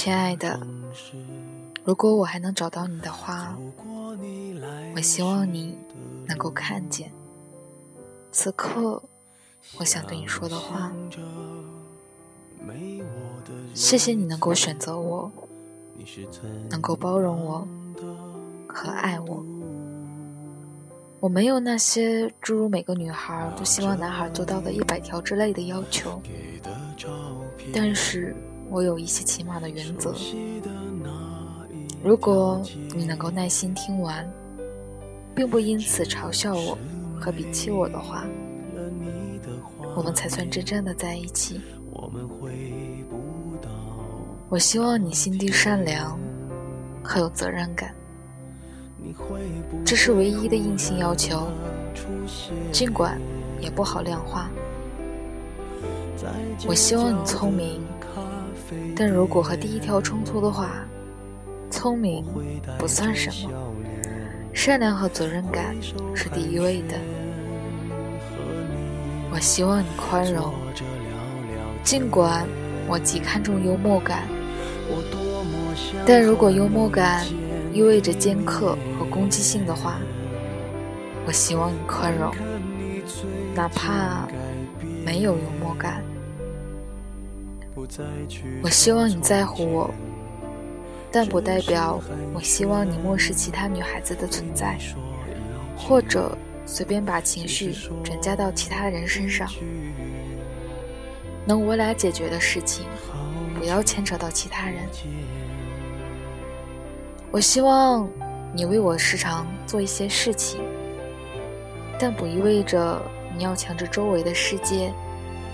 亲爱的，如果我还能找到你的话，我希望你能够看见此刻我想对你说的话。谢谢你能够选择我，能够包容我和爱我。我没有那些诸如每个女孩都希望男孩做到的一百条之类的要求，但是我有一些起码的原则。如果你能够耐心听完，并不因此嘲笑我和鄙弃我的话，我们才算真正的在一起。我希望你心地善良，很有责任感。这是唯一的硬性要求，尽管也不好量化。我希望你聪明，但如果和第一条冲突的话，聪明不算什么，善良和责任感是第一位的。我希望你宽容，尽管我极看重幽默感，但如果幽默感意味着尖刻和攻击性的话，我希望你宽容，哪怕没有幽默感。我希望你在乎我，但不代表我希望你漠视其他女孩子的存在，或者随便把情绪转嫁到其他人身上。能我俩解决的事情，不要牵扯到其他人。我希望你为我时常做一些事情，但不意味着你要强制周围的世界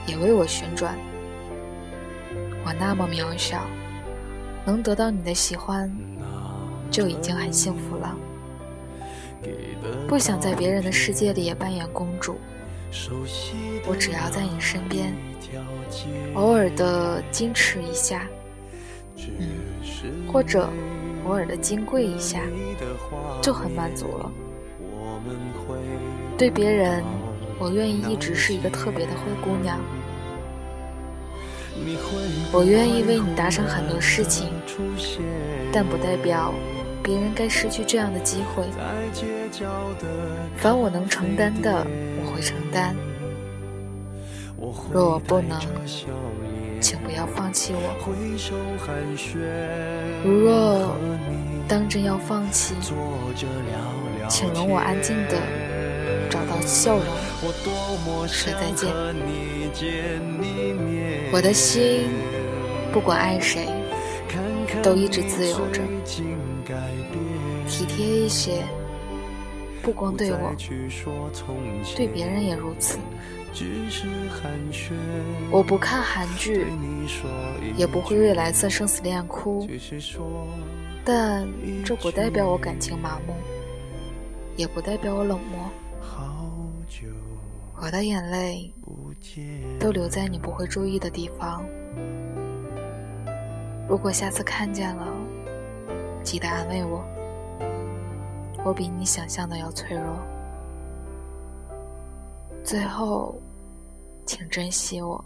也为我旋转。我那么渺小，能得到你的喜欢就已经很幸福了。不想在别人的世界里也扮演公主，我只要在你身边，偶尔的矜持一下，嗯，或者。偶尔的金贵一下，就很满足了。对别人，我愿意一直是一个特别的灰姑娘。我愿意为你达成很多事情，但不代表别人该失去这样的机会。凡我能承担的，我会承担。若我不能，请不要放弃我。如若当真要放弃，请容我安静的找到笑容，说再见。我的心不管爱谁，都一直自由着，体贴一些。不光对我，对别人也如此。我不看韩剧，也不会为蓝色生死恋哭，但这不代表我感情麻木，也不代表我冷漠。我的眼泪都留在你不会注意的地方。如果下次看见了，记得安慰我。我比你想象的要脆弱。最后，请珍惜我。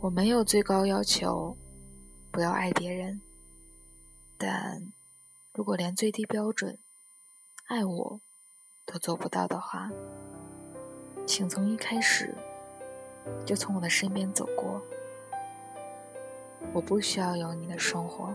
我没有最高要求，不要爱别人。但如果连最低标准，爱我，都做不到的话，请从一开始就从我的身边走过。我不需要有你的生活。